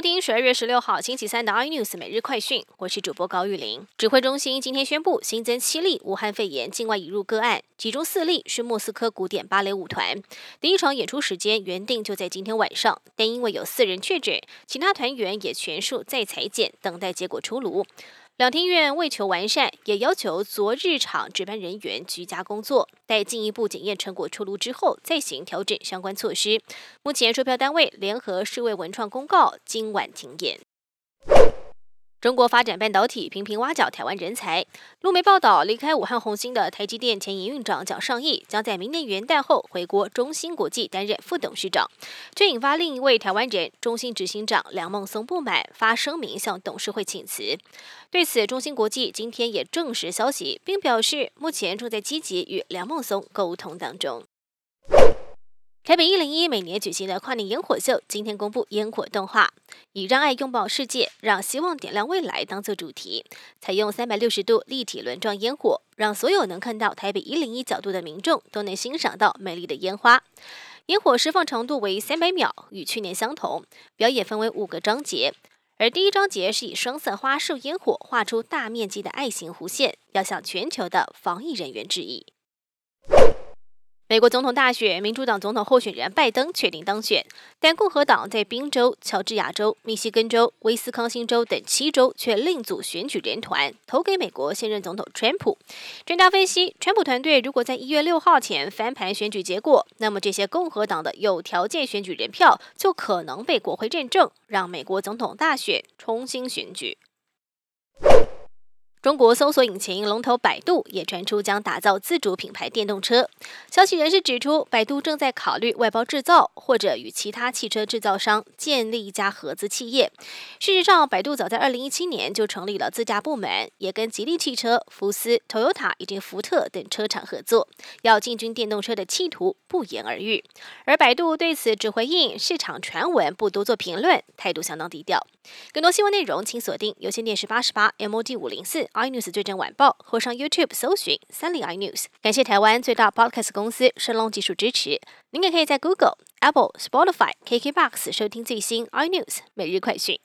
听十二月十六号星期三的 iNews 每日快讯，我是主播高玉玲。指挥中心今天宣布新增七例武汉肺炎境外引入个案，其中四例是莫斯科古典芭蕾舞团。第一场演出时间原定就在今天晚上，但因为有四人确诊，其他团员也全数在裁剪，等待结果出炉。两厅院为求完善，也要求昨日场值班人员居家工作，待进一步检验成果出炉之后再行调整相关措施。目前售票单位联合世卫文创公告，今晚停演。中国发展半导体，频频挖角台湾人才。路媒报道，离开武汉红星的台积电前营运长蒋尚义，将在明年元旦后回国中芯国际担任副董事长，这引发另一位台湾人中芯执行长梁孟松不满，发声明向董事会请辞。对此，中芯国际今天也证实消息，并表示目前正在积极与梁孟松沟通当中。台北一零一每年举行的跨年烟火秀，今天公布烟火动画，以“让爱拥抱世界，让希望点亮未来”当做主题，采用三百六十度立体轮状烟火，让所有能看到台北一零一角度的民众都能欣赏到美丽的烟花。烟火释放长度为三百秒，与去年相同。表演分为五个章节，而第一章节是以双色花束烟火画出大面积的爱心弧线，要向全球的防疫人员致意。美国总统大选，民主党总统候选人拜登确定当选，但共和党在宾州、乔治亚州、密西根州、威斯康星州等七州却另组选举人团，投给美国现任总统川普。专家分析，川普团队如果在一月六号前翻盘选举结果，那么这些共和党的有条件选举人票就可能被国会认证，让美国总统大选重新选举。中国搜索引擎龙头百度也传出将打造自主品牌电动车。消息人士指出，百度正在考虑外包制造，或者与其他汽车制造商建立一家合资企业。事实上，百度早在2017年就成立了自驾部门，也跟吉利汽车、福斯、Toyota 以及福特等车厂合作，要进军电动车的企图不言而喻。而百度对此只回应市场传闻，不多做评论，态度相当低调。更多新闻内容，请锁定有线电视八十八 MOD 五零四。iNews 最正晚报，或上 YouTube 搜寻三立 iNews。感谢台湾最大 Podcast 公司升龙技术支持。您也可以在 Google、Apple、Spotify、KKBox 收听最新 iNews 每日快讯。